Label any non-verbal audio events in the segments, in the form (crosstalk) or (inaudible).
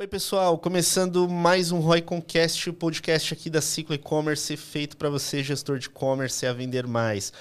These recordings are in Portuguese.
Oi, pessoal, começando mais um Roy Concast, o podcast aqui da Ciclo E-Commerce, feito para você, gestor de e-commerce, a vender mais.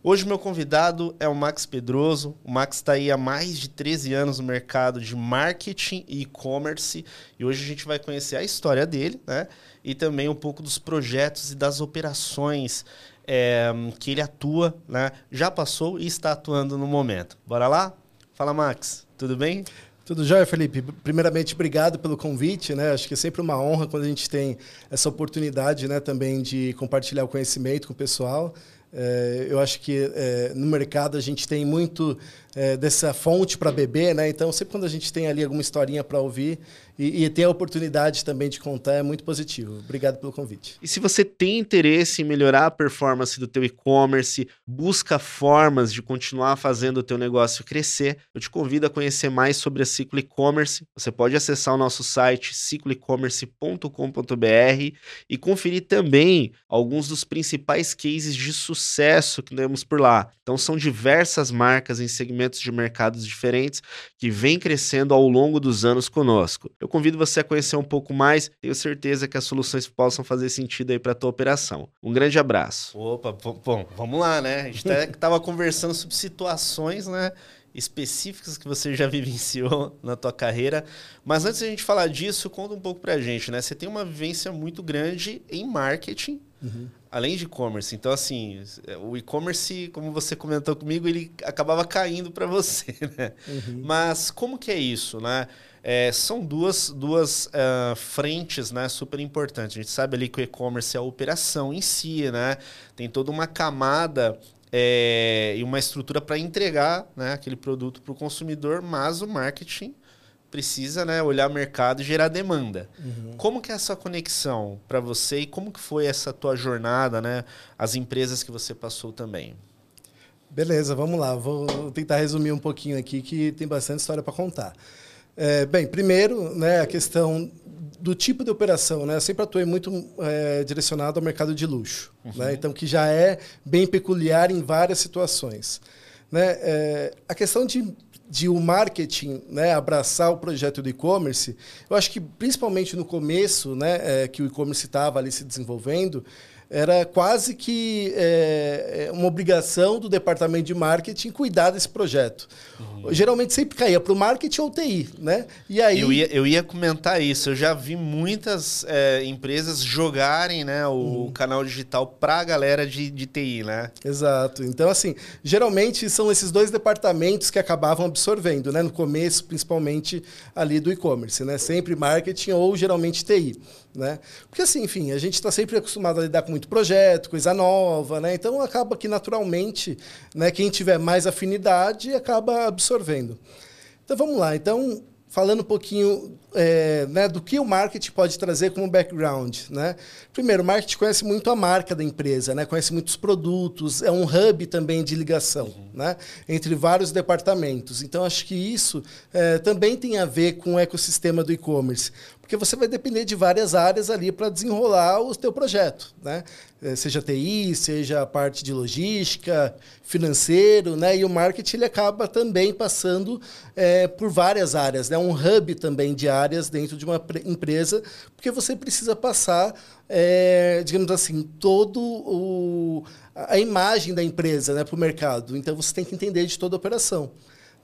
Hoje, meu convidado é o Max Pedroso. O Max está aí há mais de 13 anos no mercado de marketing e e-commerce. E hoje a gente vai conhecer a história dele, né? E também um pouco dos projetos e das operações é, que ele atua, né? Já passou e está atuando no momento. Bora lá? Fala, Max. Tudo bem? Tudo jóia, Felipe? Primeiramente, obrigado pelo convite, né? Acho que é sempre uma honra quando a gente tem essa oportunidade, né, também de compartilhar o conhecimento com o pessoal. É, eu acho que é, no mercado a gente tem muito é, dessa fonte para beber, né? Então, sempre quando a gente tem ali alguma historinha para ouvir e, e, ter a oportunidade também de contar, é muito positivo. Obrigado pelo convite. E se você tem interesse em melhorar a performance do teu e-commerce, busca formas de continuar fazendo o teu negócio crescer, eu te convido a conhecer mais sobre a Ciclo E-Commerce. Você pode acessar o nosso site cicloecommerce.com.br e conferir também alguns dos principais cases de sucesso que temos por lá. Então, são diversas marcas em segmentos de mercados diferentes que vem crescendo ao longo dos anos conosco. Eu convido você a conhecer um pouco mais, tenho certeza que as soluções possam fazer sentido aí para a tua operação. Um grande abraço. Opa, bom, vamos lá, né? A gente estava (laughs) conversando sobre situações, né? específicas que você já (laughs) vivenciou na tua carreira. Mas antes de a gente falar disso, conta um pouco pra gente, né? Você tem uma vivência muito grande em marketing, uhum além de e-commerce. Então, assim, o e-commerce, como você comentou comigo, ele acabava caindo para você, (laughs) né? Uhum. Mas como que é isso, né? É, são duas, duas uh, frentes né, super importantes. A gente sabe ali que o e-commerce é a operação em si, né? Tem toda uma camada é, e uma estrutura para entregar né, aquele produto para o consumidor, mas o marketing precisa né, olhar o mercado e gerar demanda. Uhum. Como que é essa conexão para você e como que foi essa tua jornada, né, as empresas que você passou também? Beleza, vamos lá. Vou tentar resumir um pouquinho aqui que tem bastante história para contar. É, bem, primeiro, né, a questão do tipo de operação, né? Eu sempre atuei muito é, direcionado ao mercado de luxo, uhum. né? Então que já é bem peculiar em várias situações, né? É, a questão de de o marketing né, abraçar o projeto do e-commerce, eu acho que principalmente no começo, né, é, que o e-commerce estava ali se desenvolvendo, era quase que é, é, uma obrigação do departamento de marketing cuidar desse projeto. Uhum. Geralmente sempre caía para o marketing ou TI, né? E aí... Eu ia, eu ia comentar isso. Eu já vi muitas é, empresas jogarem né, o uhum. canal digital para a galera de, de TI, né? Exato. Então, assim, geralmente são esses dois departamentos que acabavam absorvendo, né? No começo, principalmente ali do e-commerce, né? Sempre marketing ou geralmente TI. Né? Porque assim, enfim, a gente está sempre acostumado a lidar com muito projeto, coisa nova, né? Então acaba que naturalmente, né, quem tiver mais afinidade acaba absorvendo. Então vamos lá. Então falando um pouquinho é, né, do que o marketing pode trazer como background. Né? Primeiro, o marketing conhece muito a marca da empresa, né? conhece muitos produtos, é um hub também de ligação uhum. né? entre vários departamentos. Então, acho que isso é, também tem a ver com o ecossistema do e-commerce porque você vai depender de várias áreas ali para desenrolar o teu projeto, né? É, seja TI, seja a parte de logística, financeiro, né? E o marketing ele acaba também passando é, por várias áreas, né? Um hub também de áreas dentro de uma empresa, porque você precisa passar, é, digamos assim, todo o a imagem da empresa, né, para o mercado. Então você tem que entender de toda a operação.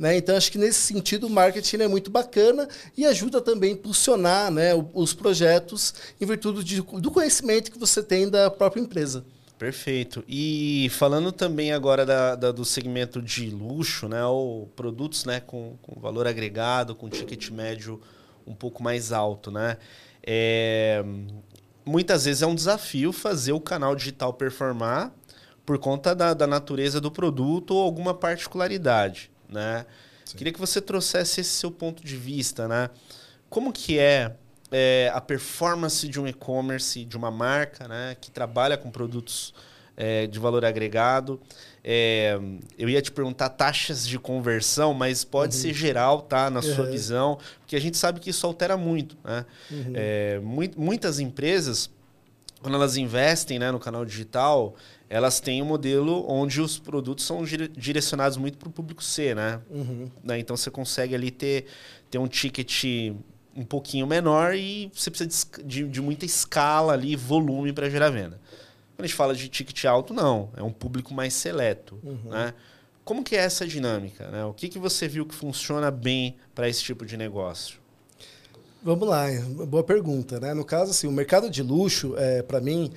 Né? Então, acho que nesse sentido o marketing é muito bacana e ajuda também a impulsionar né, os projetos em virtude de, do conhecimento que você tem da própria empresa. Perfeito. E falando também agora da, da, do segmento de luxo, né, ou produtos né, com, com valor agregado, com ticket médio um pouco mais alto, né? É, muitas vezes é um desafio fazer o canal digital performar por conta da, da natureza do produto ou alguma particularidade né? Sim. Queria que você trouxesse esse seu ponto de vista, né? Como que é, é a performance de um e-commerce, de uma marca, né? Que trabalha com produtos é, de valor agregado. É, eu ia te perguntar taxas de conversão, mas pode uhum. ser geral, tá? Na uhum. sua visão, porque a gente sabe que isso altera muito, né? Uhum. É, mu muitas empresas, quando elas investem né, no canal digital, elas têm um modelo onde os produtos são direcionados muito para o público C, né? Uhum. né? Então você consegue ali ter, ter um ticket um pouquinho menor e você precisa de, de muita escala ali, volume para gerar venda. Quando a gente fala de ticket alto, não. É um público mais seleto. Uhum. Né? Como que é essa dinâmica? Né? O que, que você viu que funciona bem para esse tipo de negócio? Vamos lá, boa pergunta. Né? No caso, assim, o mercado de luxo, é, para mim,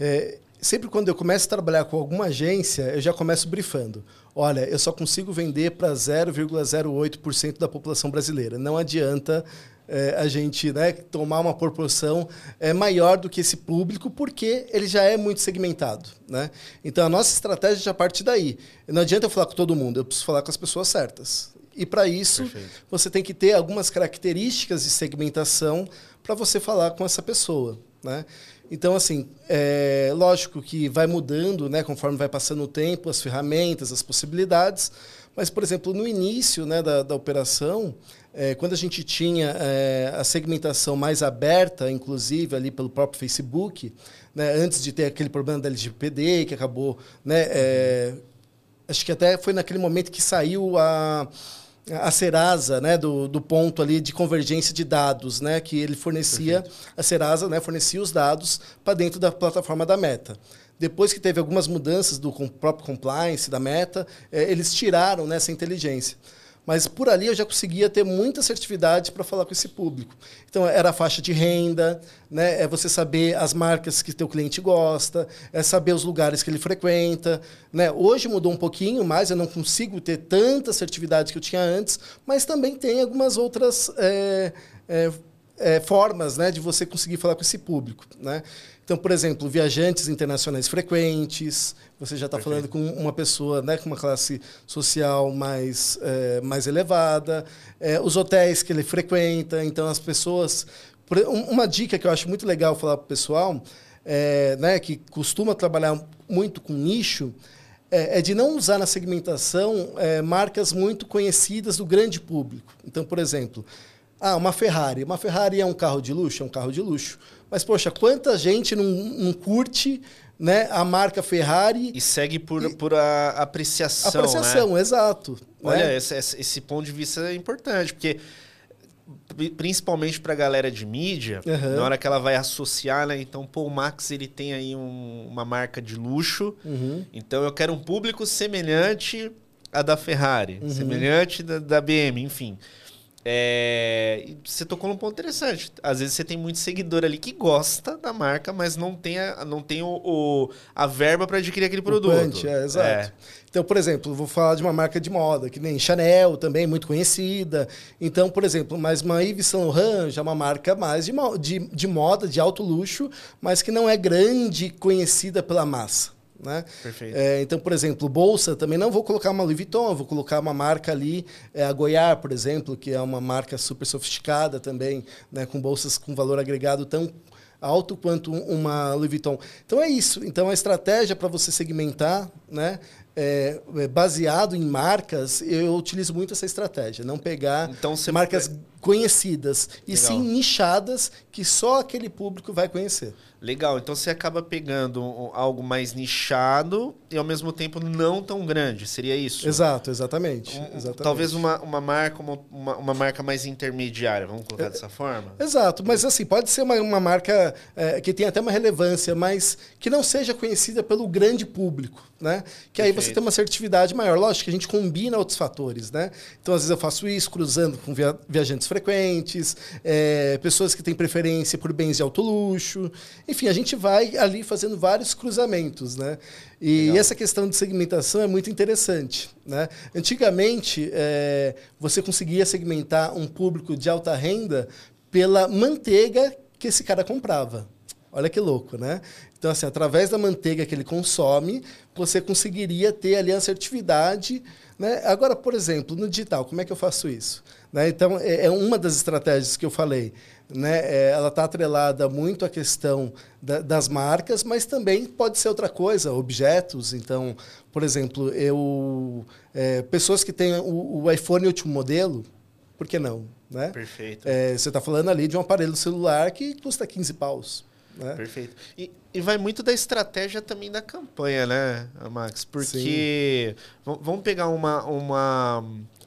é, sempre quando eu começo a trabalhar com alguma agência, eu já começo brifando. Olha, eu só consigo vender para 0,08% da população brasileira. Não adianta é, a gente né, tomar uma proporção é, maior do que esse público, porque ele já é muito segmentado. Né? Então, a nossa estratégia já parte daí. Não adianta eu falar com todo mundo, eu preciso falar com as pessoas certas. E para isso, Perfeito. você tem que ter algumas características de segmentação para você falar com essa pessoa. Né? Então, assim, é lógico que vai mudando, né, conforme vai passando o tempo, as ferramentas, as possibilidades. Mas, por exemplo, no início né, da, da operação, é, quando a gente tinha é, a segmentação mais aberta, inclusive ali pelo próprio Facebook, né, antes de ter aquele problema da LGPD, que acabou. Né, é, acho que até foi naquele momento que saiu a a Serasa, né, do, do ponto ali de convergência de dados, né, que ele fornecia, Perfeito. a Serasa, né, fornecia os dados para dentro da plataforma da Meta. Depois que teve algumas mudanças do próprio compliance da Meta, é, eles tiraram né, essa inteligência. Mas por ali eu já conseguia ter muita assertividade para falar com esse público. Então era a faixa de renda, né? é você saber as marcas que teu cliente gosta, é saber os lugares que ele frequenta. Né? Hoje mudou um pouquinho mais, eu não consigo ter tanta assertividade que eu tinha antes, mas também tem algumas outras é, é, é, formas né, de você conseguir falar com esse público. Né? Então, por exemplo, viajantes internacionais frequentes, você já está falando com uma pessoa né, com uma classe social mais, é, mais elevada, é, os hotéis que ele frequenta, então as pessoas. Uma dica que eu acho muito legal falar para o pessoal, é, né, que costuma trabalhar muito com nicho, é, é, de não usar na segmentação é, marcas muito conhecidas do grande público. Então, por exemplo, ah, uma Ferrari. Uma Ferrari é um carro de luxo? É um carro de luxo. Mas, poxa, quanta gente não, não curte né, a marca Ferrari. E segue por, e, por a apreciação. Apreciação, né? exato. Olha, né? esse, esse ponto de vista é importante, porque principalmente para a galera de mídia, uhum. na hora que ela vai associar, né? Então, pô, o Max ele tem aí um, uma marca de luxo, uhum. então eu quero um público semelhante à da Ferrari, uhum. semelhante da, da BM, enfim. É, você tocou num ponto interessante. Às vezes você tem muito seguidor ali que gosta da marca, mas não tem a, não tem o, o a verba para adquirir aquele produto. Punch, é, exato. É. Então, por exemplo, vou falar de uma marca de moda, que nem Chanel, também muito conhecida. Então, por exemplo, mas uma Yves Saint Laurent já é uma marca mais de, de, de moda, de alto luxo, mas que não é grande, conhecida pela massa. Né? É, então, por exemplo, bolsa, também não vou colocar uma Louis Vuitton, vou colocar uma marca ali, é, a Goiar, por exemplo, que é uma marca super sofisticada também, né, com bolsas com valor agregado tão alto quanto uma Louis Vuitton. Então é isso. Então a estratégia para você segmentar, né, é, é, baseado em marcas, eu utilizo muito essa estratégia. Não pegar então, marcas conhecidas, e Legal. sim nichadas que só aquele público vai conhecer. Legal, então você acaba pegando algo mais nichado e ao mesmo tempo não tão grande, seria isso? Exato, exatamente. Um, exatamente. Talvez uma, uma marca, uma, uma, uma, marca mais intermediária, vamos colocar é, dessa forma? Exato, mas assim, pode ser uma, uma marca é, que tenha até uma relevância, mas que não seja conhecida pelo grande público, né? Que aí você tem uma assertividade maior. Lógico que a gente combina outros fatores, né? Então, às vezes eu faço isso cruzando com via, viajantes frequentes, é, pessoas que têm preferência por bens de alto luxo, enfim, a gente vai ali fazendo vários cruzamentos, né? E Legal. essa questão de segmentação é muito interessante, né? Antigamente, é, você conseguia segmentar um público de alta renda pela manteiga que esse cara comprava. Olha que louco, né? Então, assim, através da manteiga que ele consome, você conseguiria ter ali a assertividade. Né? Agora, por exemplo, no digital, como é que eu faço isso? Né? Então, é, é uma das estratégias que eu falei né, é, ela está atrelada muito à questão da, das marcas, mas também pode ser outra coisa, objetos. Então, por exemplo, eu é, pessoas que têm o, o, iPhone último modelo, por que não? Né? Perfeito. É, você está falando ali de um aparelho celular que custa 15 paus. Né? Perfeito. E, e, vai muito da estratégia também da campanha, né, Max? Porque vamos pegar uma, uma,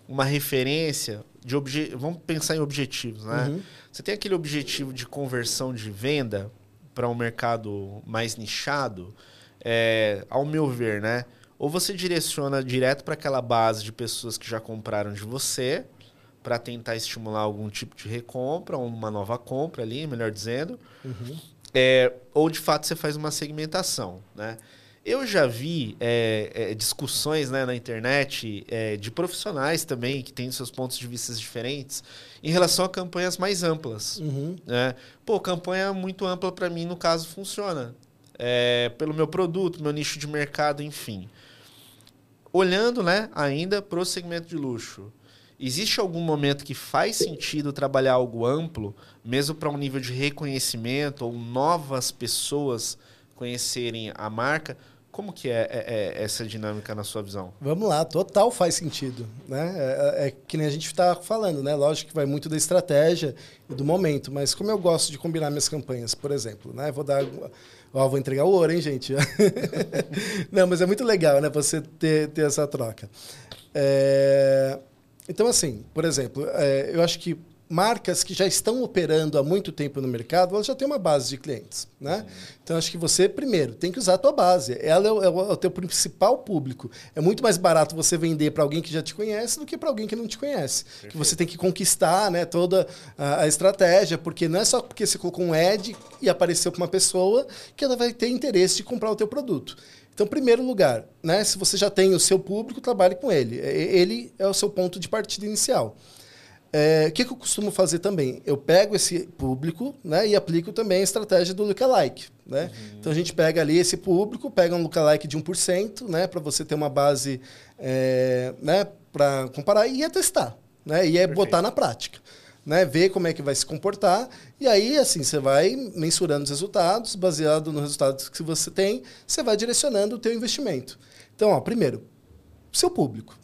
uma referência de obje... vamos pensar em objetivos, né? Uhum. Você tem aquele objetivo de conversão de venda para um mercado mais nichado, é, ao meu ver, né? Ou você direciona direto para aquela base de pessoas que já compraram de você, para tentar estimular algum tipo de recompra, ou uma nova compra ali, melhor dizendo. Uhum. É, ou de fato você faz uma segmentação, né? Eu já vi é, é, discussões né, na internet é, de profissionais também que têm seus pontos de vista diferentes em relação a campanhas mais amplas. Uhum. Né? Pô, campanha muito ampla para mim, no caso, funciona. É, pelo meu produto, meu nicho de mercado, enfim. Olhando né, ainda para o segmento de luxo, existe algum momento que faz sentido trabalhar algo amplo, mesmo para um nível de reconhecimento ou novas pessoas conhecerem a marca? Como que é, é, é, essa dinâmica na sua visão? Vamos lá, total faz sentido. Né? É, é que nem a gente está falando, né? Lógico que vai muito da estratégia e do momento, mas como eu gosto de combinar minhas campanhas, por exemplo, né? Vou dar. Ó, vou entregar o ouro, hein, gente? (laughs) Não, mas é muito legal, né? Você ter, ter essa troca. É... Então, assim, por exemplo, é, eu acho que marcas que já estão operando há muito tempo no mercado, elas já têm uma base de clientes, né? Então acho que você primeiro tem que usar a tua base. Ela é o, é o teu principal público. É muito mais barato você vender para alguém que já te conhece do que para alguém que não te conhece. Perfeito. Que você tem que conquistar, né, toda a, a, estratégia, porque não é só porque você colocou um ad e apareceu para uma pessoa que ela vai ter interesse de comprar o teu produto. Então, primeiro lugar, né, se você já tem o seu público, trabalhe com ele. Ele é o seu ponto de partida inicial. É, o que, que, eu costumo fazer também? Eu pego esse público né, e aplico também a estratégia do lookalike. Né? Uhum. Então a gente pega ali esse público, pega um lookalike de 1%, né, para você ter uma base é, né, para comparar e é testar. Né, e é Perfeito. botar na prática. Né, ver como é que vai se comportar. E aí, assim, você vai mensurando os resultados, baseado nos resultados que você tem, você vai direcionando o teu investimento. Então, ó, primeiro, seu público.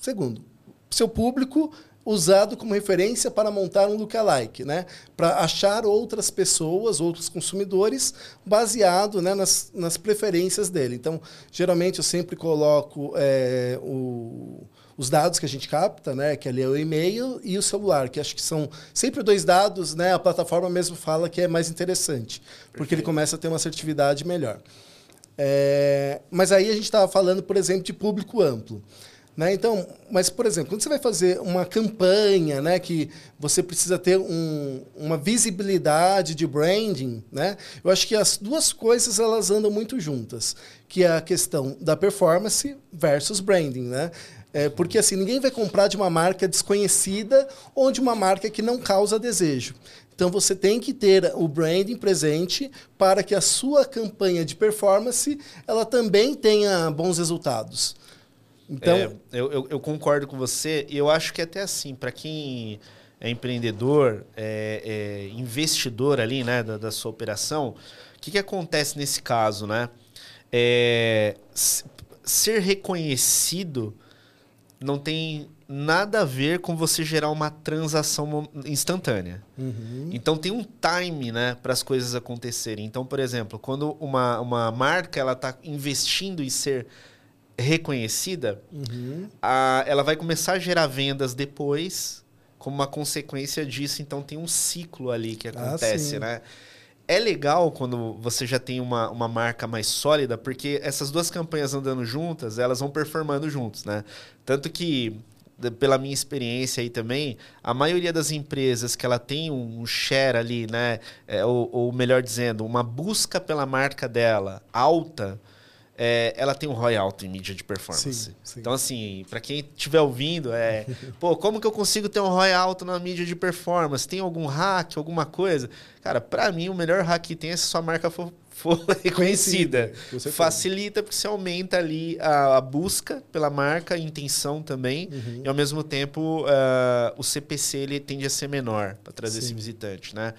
Segundo, seu público usado como referência para montar um lookalike, né? para achar outras pessoas, outros consumidores, baseado né, nas, nas preferências dele. Então, geralmente eu sempre coloco é, o, os dados que a gente capta, né, que ali é o e-mail e o celular, que acho que são sempre dois dados, né, a plataforma mesmo fala que é mais interessante, Perfeito. porque ele começa a ter uma assertividade melhor. É, mas aí a gente estava falando, por exemplo, de público amplo. Né? Então, mas, por exemplo, quando você vai fazer uma campanha né, que você precisa ter um, uma visibilidade de branding, né, eu acho que as duas coisas elas andam muito juntas, que é a questão da performance versus branding. Né? É, porque assim, ninguém vai comprar de uma marca desconhecida ou de uma marca que não causa desejo. Então você tem que ter o branding presente para que a sua campanha de performance ela também tenha bons resultados. Então, é, eu, eu, eu, concordo com você e eu acho que até assim, para quem é empreendedor, é, é investidor ali, né, da, da sua operação, o que, que acontece nesse caso, né? É, ser reconhecido não tem nada a ver com você gerar uma transação instantânea. Uhum. Então tem um time, né, para as coisas acontecerem. Então, por exemplo, quando uma, uma marca ela está investindo em ser reconhecida, uhum. a, ela vai começar a gerar vendas depois, como uma consequência disso. Então tem um ciclo ali que ah, acontece, ah, né? É legal quando você já tem uma, uma marca mais sólida, porque essas duas campanhas andando juntas, elas vão performando juntos, né? Tanto que, pela minha experiência aí também, a maioria das empresas que ela tem um share ali, né? É, ou, ou melhor dizendo, uma busca pela marca dela alta, é, ela tem um ROI alto em mídia de performance. Sim, sim. Então, assim, para quem estiver ouvindo, é, (laughs) pô, como que eu consigo ter um ROI alto na mídia de performance? Tem algum hack, alguma coisa? Cara, para mim, o melhor hack que tem é se sua marca for, for (laughs) reconhecida. Facilita porque você aumenta ali a, a, busca pela marca, a intenção também, uhum. e ao mesmo tempo uh, o CPC ele tende a ser menor para trazer sim. esse visitante, né?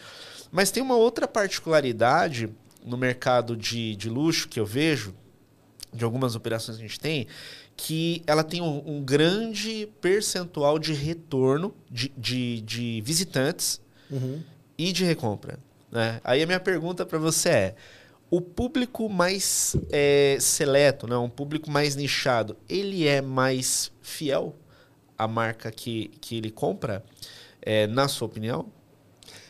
Mas tem uma outra particularidade no mercado de, de luxo que eu vejo, de algumas operações que a gente tem, que ela tem um, um grande percentual de retorno de, de, de visitantes uhum. e de recompra. Né? Aí a minha pergunta para você é: o público mais é, seleto, né, um público mais nichado, ele é mais fiel a marca que, que ele compra, é, na sua opinião?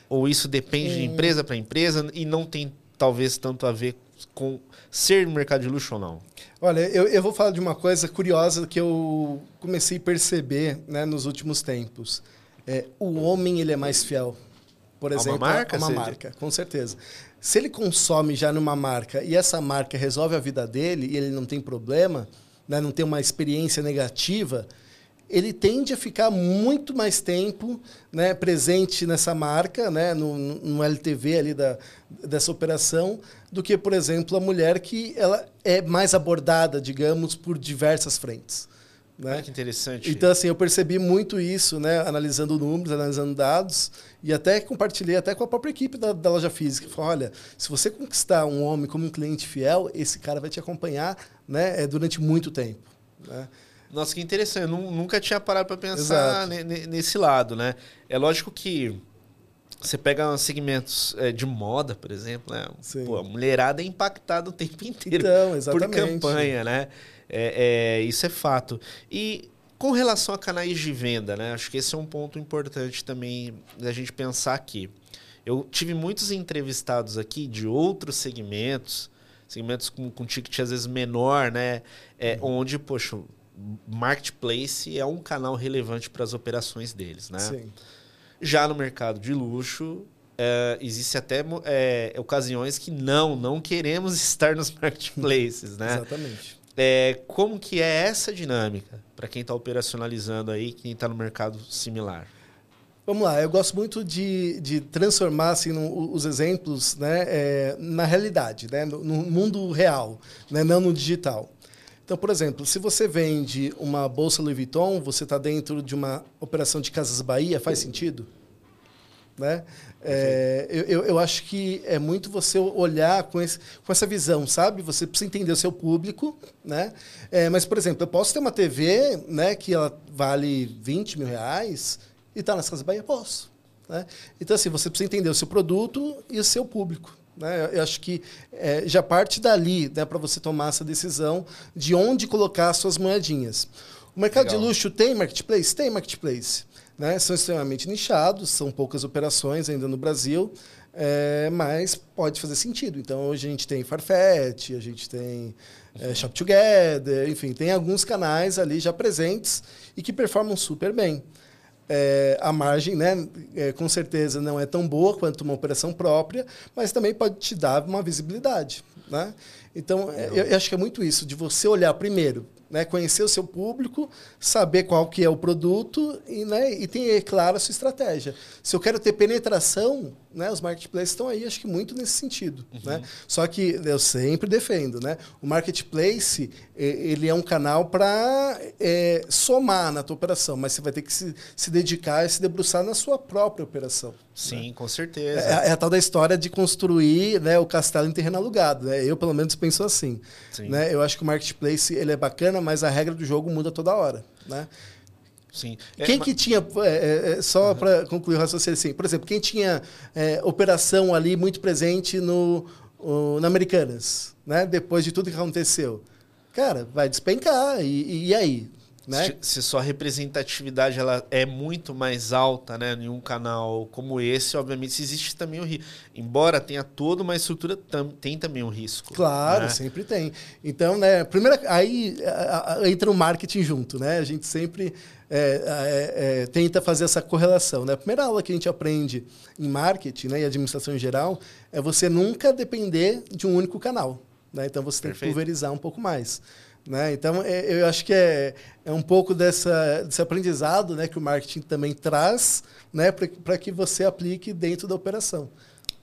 Ou isso depende de empresa para empresa e não tem talvez tanto a ver com ser mercado de luxo ou não? Olha, eu, eu vou falar de uma coisa curiosa que eu comecei a perceber né, nos últimos tempos. É, o homem ele é mais fiel, por exemplo, a uma marca, a uma marca, com certeza. Se ele consome já numa marca e essa marca resolve a vida dele e ele não tem problema, né, não tem uma experiência negativa, ele tende a ficar muito mais tempo né, presente nessa marca, né, no, no LTV ali da, dessa operação, do que, por exemplo, a mulher que ela é mais abordada, digamos, por diversas frentes. Né? Ah, que interessante. Então, assim, eu percebi muito isso, né, analisando números, analisando dados, e até compartilhei até com a própria equipe da, da loja física. Falei, olha, se você conquistar um homem como um cliente fiel, esse cara vai te acompanhar né, é, durante muito tempo. Né? Nossa, que interessante. Eu nunca tinha parado para pensar nesse lado, né? É lógico que você pega segmentos é, de moda, por exemplo, né? Pô, a mulherada é impactada o tempo (laughs) inteiro então, por campanha, né? É, é, isso é fato. E com relação a canais de venda, né? Acho que esse é um ponto importante também da gente pensar aqui. Eu tive muitos entrevistados aqui de outros segmentos, segmentos com, com ticket às vezes menor, né? É, uhum. Onde, poxa, marketplace é um canal relevante para as operações deles, né? Sim. Já no mercado de luxo, é, existe até é, ocasiões que não, não queremos (laughs) estar nos marketplaces, né? Exatamente. É, como que é essa dinâmica para quem está operacionalizando aí, quem está no mercado similar? Vamos lá, eu gosto muito de, de transformar assim, no, os exemplos né, é, na realidade, né, no, no mundo real, né, não no digital. Então, por exemplo, se você vende uma bolsa Louis Vuitton, você está dentro de uma operação de Casas Bahia, faz sentido? Né? É, eu, eu acho que é muito você olhar com, esse, com essa visão, sabe? Você precisa entender o seu público, né? É, mas, por exemplo, eu posso ter uma TV né, que ela vale 20 mil reais e está nas Casas Bahia? Posso. Né? Então, assim, você precisa entender o seu produto e o seu público. Né? Eu acho que é, já parte dali né, para você tomar essa decisão de onde colocar as suas moedinhas. O mercado Legal. de luxo tem marketplace? Tem marketplace. Né? São extremamente nichados, são poucas operações ainda no Brasil, é, mas pode fazer sentido. Então, hoje a gente tem Farfetch, a gente tem é, Shop Together, enfim, tem alguns canais ali já presentes e que performam super bem é, a margem, né, é, com certeza não é tão boa quanto uma operação própria, mas também pode te dar uma visibilidade. Né? Então, é, eu, eu acho que é muito isso, de você olhar primeiro né? Conhecer o seu público, saber qual que é o produto e, né? e ter, claro, a sua estratégia. Se eu quero ter penetração, né? os marketplaces estão aí, acho que muito nesse sentido. Uhum. Né? Só que eu sempre defendo, né? o marketplace ele é um canal para é, somar na tua operação, mas você vai ter que se, se dedicar e se debruçar na sua própria operação. Sim, né? com certeza. É, é, a tal da história de construir né, o castelo em terreno alugado. Né? Eu, pelo menos, penso assim. Né? Eu acho que o marketplace ele é bacana, mas a regra do jogo muda toda hora. Né? Sim. Quem é, que mas... tinha, é, é, é só uhum. para concluir o raciocínio assim, por exemplo, quem tinha é, operação ali muito presente no, o, na Americanas, né? depois de tudo que aconteceu? Cara, vai despencar. E, e aí? Né? Se, sua representatividade ela é muito mais alta né, em um canal como esse, obviamente existe também o risco. Embora tenha toda uma estrutura, tam, tem também um risco. Claro, né? sempre tem. Então, né, primeira, aí a, a, entra o marketing junto. Né? A gente sempre é, é, é, tenta fazer essa correlação. Né? A primeira aula que a gente aprende em marketing né, e administração em geral é você nunca depender de um único canal. Né? Então, você tem Perfeito. que pulverizar um pouco mais. Né? Então, é, eu acho que é, é um pouco dessa, desse aprendizado né, que o marketing também traz né, para que você aplique dentro da operação.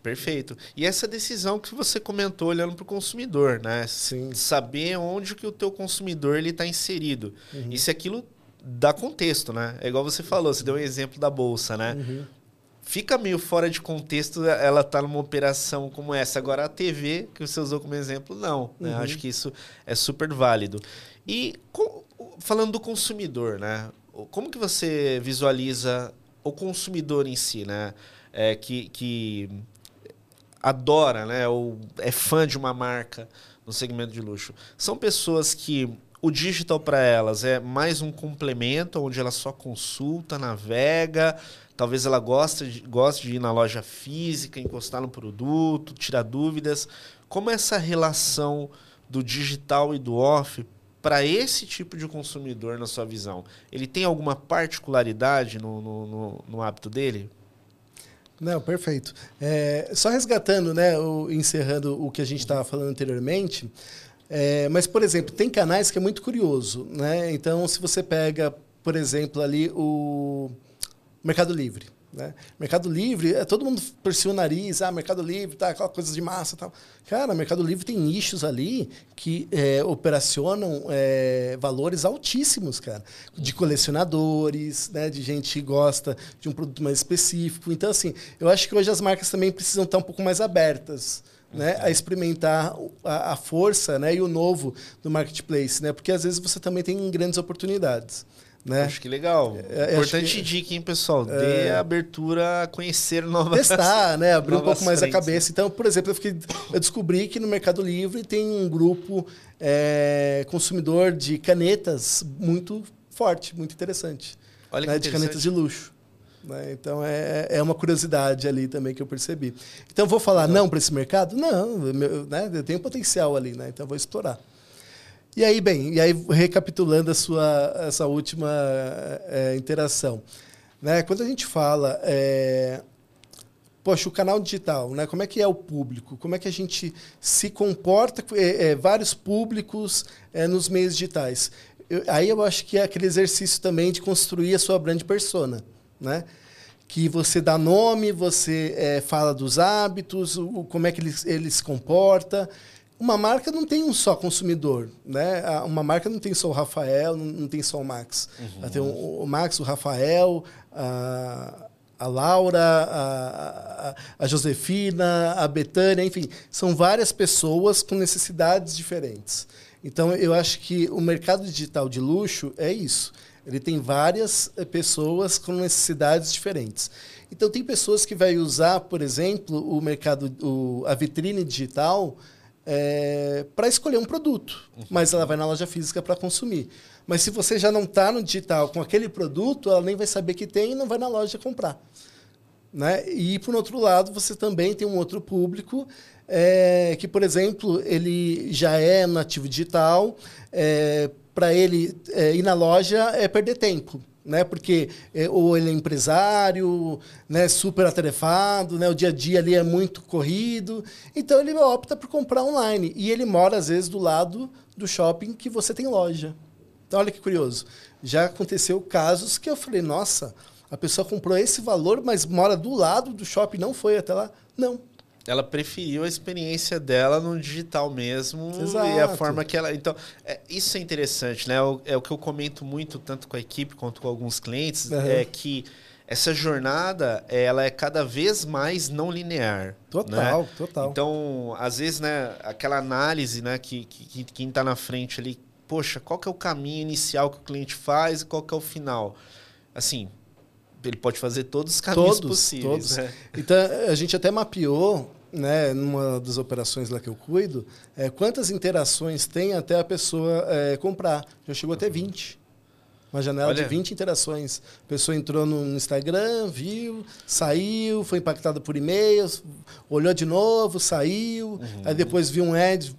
Perfeito. E essa decisão que você comentou olhando para o consumidor, né? Sim. Saber onde que o teu consumidor ele está inserido. Uhum. E se aquilo dá contexto, né? É igual você falou, você deu um exemplo da bolsa, né? Uhum fica meio fora de contexto ela estar tá numa operação como essa. Agora, a TV, que você usou como exemplo, não. Né? Uhum. Acho que isso é super válido. E com, falando do consumidor, né? Como que você visualiza o consumidor em si, né? É, que, que adora, né? Ou é fã de uma marca no segmento de luxo. São pessoas que o digital para elas é mais um complemento onde ela só consulta, navega, talvez ela goste de, goste de ir na loja física, encostar no produto, tirar dúvidas. Como essa relação do digital e do off para esse tipo de consumidor, na sua visão? Ele tem alguma particularidade no, no, no, no hábito dele? Não, perfeito. É, só resgatando, né, o, encerrando o que a gente estava falando anteriormente, é, mas, por exemplo, tem canais que é muito curioso. Né? Então, se você pega, por exemplo, ali o Mercado Livre. Né? Mercado Livre, é, todo mundo percia o nariz, ah, Mercado Livre, tá, aquela coisa de massa tal. Cara, Mercado Livre tem nichos ali que é, operacionam é, valores altíssimos, cara. De colecionadores, né? de gente que gosta de um produto mais específico. Então, assim, eu acho que hoje as marcas também precisam estar um pouco mais abertas né, a experimentar a, a, força né, e o novo do marketplace, né? Porque às vezes você também tem grandes oportunidades. Né? Acho que legal. É, é Importante que, dica, hein, pessoal? É, Dê a abertura a conhecer novas Testar, (laughs) né? Abrir um pouco mais frentes. a cabeça. Então, por exemplo, eu, fiquei, eu, descobri que no Mercado Livre tem um grupo é, consumidor de canetas muito forte, muito interessante. Olha né? De canetas de luxo. Né? Então é, é uma curiosidade ali também que eu percebi. Então vou falar não, não para esse mercado? Não, meu, né? eu tenho potencial ali, né? então vou explorar. E aí, bem, e aí recapitulando a sua essa última é, interação, né? Quando a gente fala, é, poxa, o canal digital, né? Como é que é o público? Como é que a gente se comporta? É, é vários públicos é, nos meios digitais. Eu, aí eu acho que é aquele exercício também de construir a sua brand persona né? que você dá nome, você é, fala dos hábitos, o, como é que ele, ele se comporta. Uma marca não tem um só consumidor, né? Uma marca não tem só o Rafael, não, tem só o Max. Uhum. Ela tem o, o, Max, o Rafael, a, a Laura, a, a, a Josefina, a Betânia, enfim, são várias pessoas com necessidades diferentes. Então, eu acho que o mercado digital de luxo é isso. Ele tem várias eh, pessoas com necessidades diferentes. Então, tem pessoas que vai usar, por exemplo, o mercado, o, a vitrine digital é, eh, para escolher um produto, uhum. mas ela vai na loja física para consumir. Mas se você já não está no digital com aquele produto, ela nem vai saber que tem e não vai na loja comprar. Né? E, por outro lado, você também tem um outro público é, que, por exemplo, ele já é nativo digital, é, para ele é, ir na loja é perder tempo. Né? Porque é, ou ele é empresário, né, super atarefado, né, o dia a dia ali é muito corrido, então ele opta por comprar online e ele mora às vezes do lado do shopping que você tem loja. Então olha que curioso, já aconteceu casos que eu falei, nossa, a pessoa comprou esse valor, mas mora do lado do shopping, não foi até lá, não ela preferiu a experiência dela no digital mesmo Exato. e a forma que ela então é, isso é interessante né é o que eu comento muito tanto com a equipe quanto com alguns clientes uhum. é que essa jornada ela é cada vez mais não linear total né? total então às vezes né aquela análise né que, que, que quem está na frente ali poxa qual que é o caminho inicial que o cliente faz e qual que é o final assim ele pode fazer todos os caminhos todos, possíveis. Todos. Né? Então, a gente até mapeou, né, numa das operações lá que eu cuido, é, quantas interações tem até a pessoa é, comprar. Já chegou até 20. Uma janela Olha. de 20 interações. A pessoa entrou no Instagram, viu, saiu, foi impactada por e-mails, olhou de novo, saiu, uhum. aí depois viu um ad,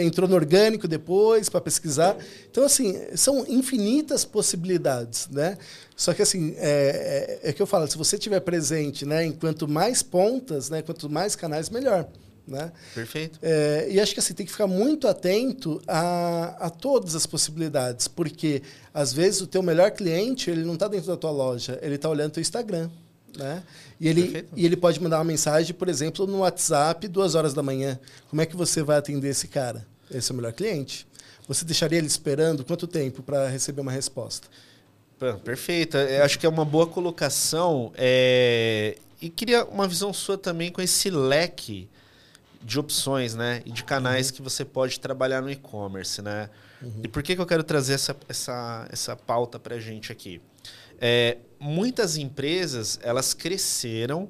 entrou no orgânico depois para pesquisar. Então, assim, são infinitas possibilidades, né? Só que, assim, é, é, é, que eu falo, se você tiver presente, né, em quanto mais pontas, né, quanto mais canais, melhor. Né? Perfeito. É, e acho que assim, tem que ficar muito atento a, a todas as possibilidades, porque às vezes o teu melhor cliente ele não está dentro da tua loja, ele está olhando o teu Instagram. Né? E, ele, e ele pode mandar uma mensagem, por exemplo, no WhatsApp, duas horas da manhã. Como é que você vai atender esse cara? Esse é o melhor cliente. Você deixaria ele esperando quanto tempo para receber uma resposta? Perfeito. Eu acho que é uma boa colocação. É... E queria uma visão sua também com esse leque de opções, né? E de canais uhum. que você pode trabalhar no e-commerce, né? Uhum. E por que, que eu quero trazer essa, essa, essa pauta para a gente aqui? É, muitas empresas elas cresceram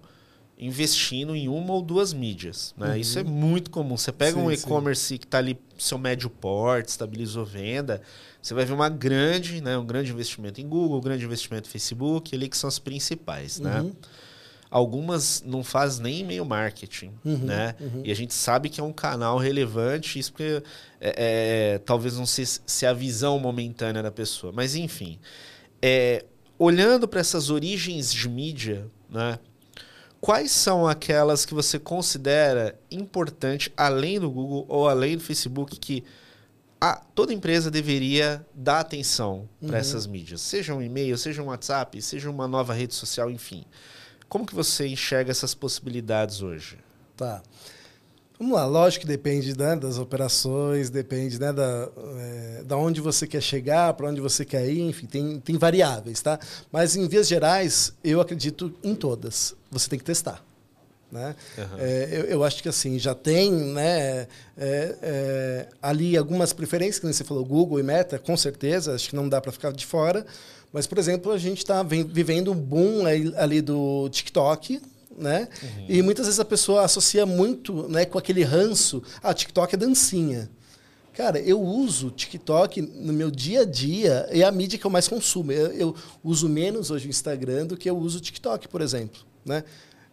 investindo em uma ou duas mídias. Né? Uhum. Isso é muito comum. Você pega sim, um e-commerce que está ali seu médio porte, estabilizou venda, você vai ver uma grande, né, um grande investimento em Google, um grande investimento em Facebook, ali que são as principais. Né? Uhum. Algumas não faz nem e-mail marketing, uhum, né? Uhum. E a gente sabe que é um canal relevante, isso porque é, é, talvez não se, se a visão momentânea da pessoa. Mas, enfim, é, olhando para essas origens de mídia, né? Quais são aquelas que você considera importante, além do Google ou além do Facebook, que a, toda empresa deveria dar atenção para uhum. essas mídias? Seja um e-mail, seja um WhatsApp, seja uma nova rede social, enfim. Como que você enxerga essas possibilidades hoje? Tá. Vamos lá, lógico que depende né, das operações, depende né, da, é, da onde você quer chegar, para onde você quer ir, enfim, tem, tem variáveis, tá? Mas em vias gerais, eu acredito em todas. Você tem que testar. Né? Uhum. É, eu, eu, acho que assim, já tem né, é, é, ali algumas preferências, que você falou, Google e Meta, com certeza, acho que não dá para ficar de fora. Mas, por exemplo, a gente está vivendo um boom ali do TikTok, né? Uhum. E muitas vezes a pessoa associa muito né, com aquele ranço. Ah, TikTok é dancinha. Cara, eu uso TikTok no meu dia a dia, é a mídia que eu mais consumo. Eu, eu uso menos hoje o Instagram do que eu uso o TikTok, por exemplo. Né?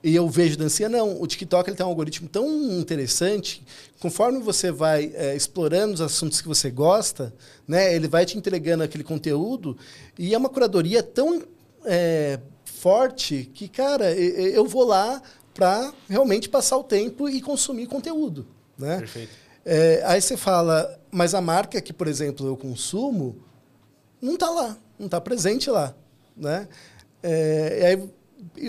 e eu vejo dancinha. Não, o TikTok ele tem um algoritmo tão interessante, conforme você vai é, explorando os assuntos que você gosta, né, ele vai te entregando aquele conteúdo e é uma curadoria tão é, forte que, cara, eu vou lá para realmente passar o tempo e consumir conteúdo. Né? Perfeito. É, aí você fala, mas a marca que, por exemplo, eu consumo, não está lá, não está presente lá. Né? É, aí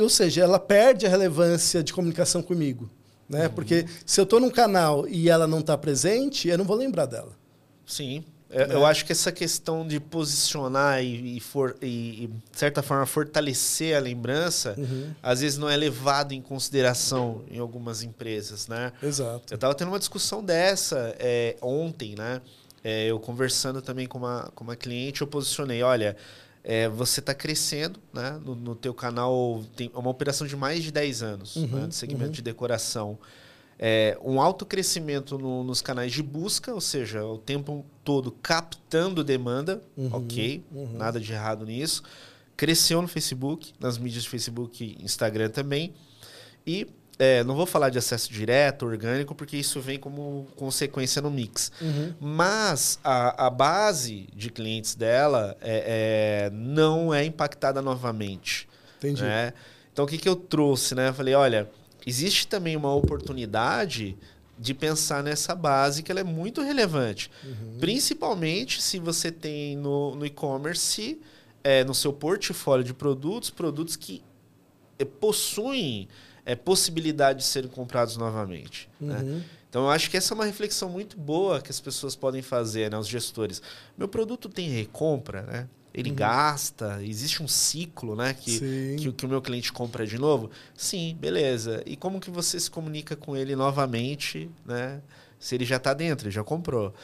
ou seja, ela perde a relevância de comunicação comigo. Né? Uhum. Porque se eu estou num canal e ela não está presente, eu não vou lembrar dela. Sim. É, né? Eu acho que essa questão de posicionar e, e, for, e, de certa forma, fortalecer a lembrança, uhum. às vezes não é levado em consideração em algumas empresas, né? Exato. Eu estava tendo uma discussão dessa é, ontem, né? É, eu conversando também com uma, com uma cliente, eu posicionei, olha, é, você está crescendo, né? No, no teu canal tem uma operação de mais de 10 anos, uhum, né? de segmento uhum. de decoração. É, um alto crescimento no, nos canais de busca, ou seja, o tempo todo captando demanda, uhum, ok, uhum. nada de errado nisso. Cresceu no Facebook, nas mídias de Facebook e Instagram também. E é, não vou falar de acesso direto, orgânico, porque isso vem como consequência no mix. Uhum. Mas a, a, base de clientes dela é, é, não é impactada novamente. Entendi. Né? Então, o que, que eu trouxe? Né? Eu falei, olha, existe também uma oportunidade de pensar nessa base que ela é muito relevante. Uhum. Principalmente se você tem no, no e-commerce, é, no seu portfólio de produtos, produtos que é, possuem é, possibilidade de serem comprados novamente. Né? Uhum. Né? Então, eu acho que essa é uma reflexão muito boa que as pessoas podem fazer, né, os gestores. Meu produto tem recompra, né? Ele uhum. gasta, existe um ciclo, né? Que, que, que, o meu cliente compra de novo. Sim, beleza. E como que você se comunica com ele novamente, né? Se ele já está dentro, ele já comprou.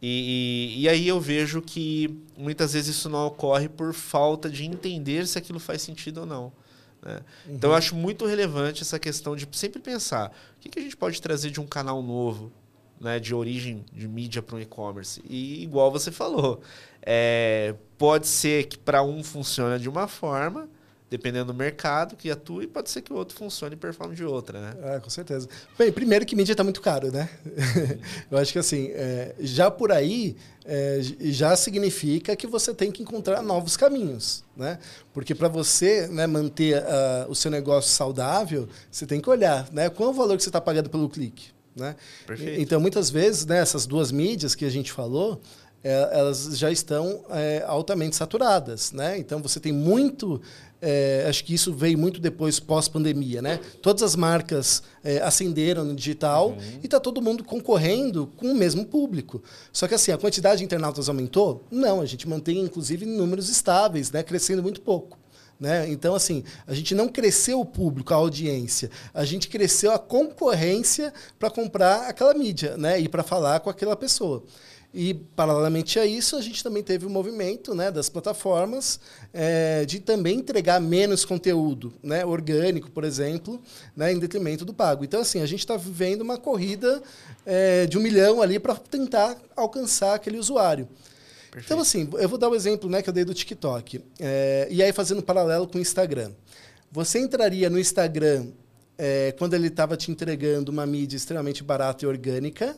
E, e, e, aí eu vejo que muitas vezes isso não ocorre por falta de entender se aquilo faz sentido ou não. Né? Uhum. Então eu acho muito relevante essa questão de sempre pensar o que, que a gente pode trazer de um canal novo, né, de origem de mídia para um e-commerce. E igual você falou, é, pode ser que para um funcione de uma forma, dependendo do mercado que atua, e pode ser que o outro funcione e performe de outra, né? É, com certeza. Bem, primeiro que mídia está muito caro, né? (laughs) Eu acho que assim, é, já por aí é, já significa que você tem que encontrar novos caminhos, né? Porque para você né, manter uh, o seu negócio saudável, você tem que olhar, né? Qual é o valor que você está pagando pelo clique, né? Perfeito. Então, muitas vezes, né, essas duas mídias que a gente falou, é, elas já estão é, altamente saturadas, né? Então você tem muito é, acho que isso veio muito depois, pós-pandemia, né? Todas as marcas é, ascenderam no digital uhum. e está todo mundo concorrendo com o mesmo público. Só que assim, a quantidade de internautas aumentou? Não, a gente mantém, inclusive, números estáveis, né? crescendo muito pouco. Né? Então, assim, a gente não cresceu o público, a audiência, a gente cresceu a concorrência para comprar aquela mídia né? e para falar com aquela pessoa. E, paralelamente a isso, a gente também teve o um movimento né, das plataformas é, de também entregar menos conteúdo né, orgânico, por exemplo, né, em detrimento do pago. Então, assim, a gente está vivendo uma corrida é, de um milhão ali para tentar alcançar aquele usuário. Perfeito. Então, assim, eu vou dar o um exemplo né, que eu dei do TikTok. É, e aí, fazendo um paralelo com o Instagram. Você entraria no Instagram é, quando ele estava te entregando uma mídia extremamente barata e orgânica,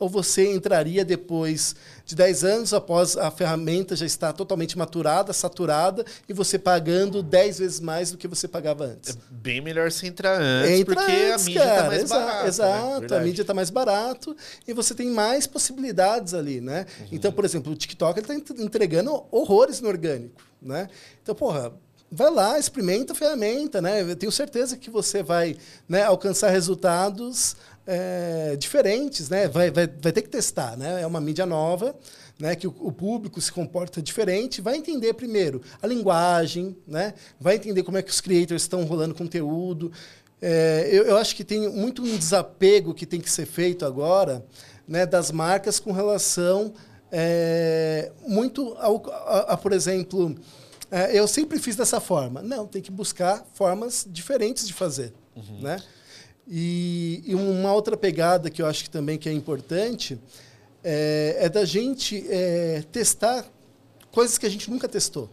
ou você entraria depois de 10 anos, após a ferramenta já estar totalmente maturada, saturada, e você pagando 10 vezes mais do que você pagava antes? É bem melhor você entrar antes, Entra porque antes, a mídia está mais Exa barata. Né? Exato, né? a mídia está mais barato e você tem mais possibilidades ali, né? Uhum. Então, por exemplo, o TikTok está entregando horrores no orgânico, né? Então, porra, vai lá, experimenta a ferramenta, né? Eu tenho certeza que você vai né, alcançar resultados é, diferentes, né? Vai, vai, vai ter que testar, né? É uma mídia nova, né? Que o, o, público se comporta diferente, vai entender primeiro a linguagem, né? Vai entender como é que os creators estão rolando conteúdo. É, eu, eu acho que tem muito um desapego que tem que ser feito agora, né? Das marcas com relação é, muito ao, a, a, por exemplo é, eu sempre fiz dessa forma. Não, tem que buscar formas diferentes de fazer, uhum. né? E, e, uma outra pegada que eu acho que também que é importante é, é da gente é, testar coisas que a gente nunca testou.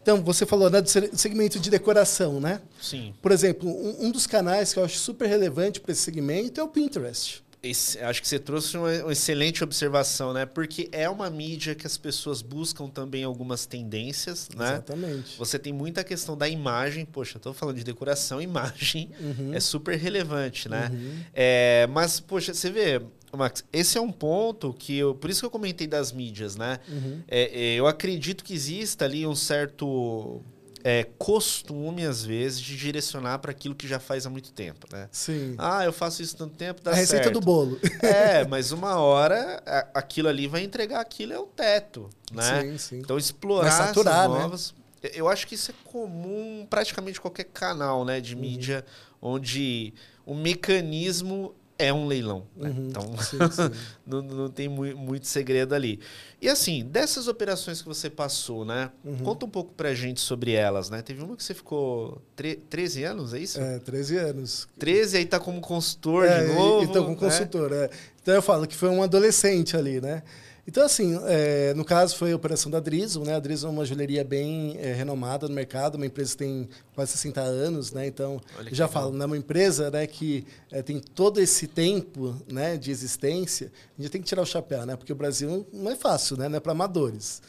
Então, você falou né, do segmento de decoração, né? Sim. Por exemplo, um, um dos canais que eu acho super relevante para esse segmento é o Pinterest. Esse, acho que você trouxe uma, uma, excelente observação, né? Porque é uma mídia que as pessoas buscam também algumas tendências, né? Exatamente. Você tem muita questão da imagem. Poxa, estou falando de decoração, (laughs) imagem uhum. é super relevante, né? Uhum. É, mas, poxa, você vê, Max, esse é um ponto que eu. Por isso que eu comentei das mídias, né? Uhum. É, é eu acredito que exista ali um certo é, costume, às vezes, de direcionar para aquilo que já faz há muito tempo, né? Sim. Ah, eu faço isso tanto tempo, dá A receita certo. do bolo. (laughs) É, mas uma hora aquilo ali vai entregar aquilo é o teto, né? Sim, sim. Então explorar vai saturar, né? novas... Né? Eu acho que isso é comum praticamente qualquer canal, né, de uhum. mídia, uhum. onde o mecanismo é um leilão. Né? Uhum, então, sim, (laughs) sim. não, não tem muito, muito segredo ali. E assim, dessas operações que você passou, né? Uhum. Conta um pouco pra gente sobre elas, né? Teve uma que você ficou 13 anos, é isso? É, 13 anos. 13 aí tá como consultor é, de novo. Então, como consultor, é. Então eu falo que foi um adolescente ali, né? Então, assim, é, no caso foi a operação da Drizzle, né? A Drizzle é uma joalheria bem é, renomada no mercado, uma empresa que tem quase 60 anos, né? Então, eu já falo, né? Uma empresa né, que é, tem todo esse tempo né, de existência, a gente tem que tirar o chapéu, né? Porque o Brasil não é fácil, né? Não é para amadores.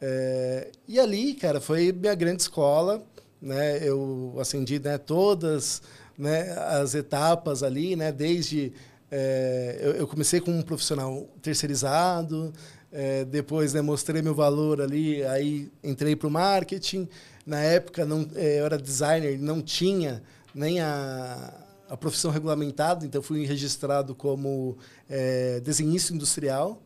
É, e ali, cara, foi minha grande escola, né? Eu acendi né, todas né, as etapas ali, né? Desde é, eu, eu, comecei como um profissional terceirizado, é, depois né, mostrei meu valor ali, aí entrei para o marketing. Na época não, é, eu era designer, não tinha nem a, a profissão regulamentada, então fui registrado como é, desenhista industrial.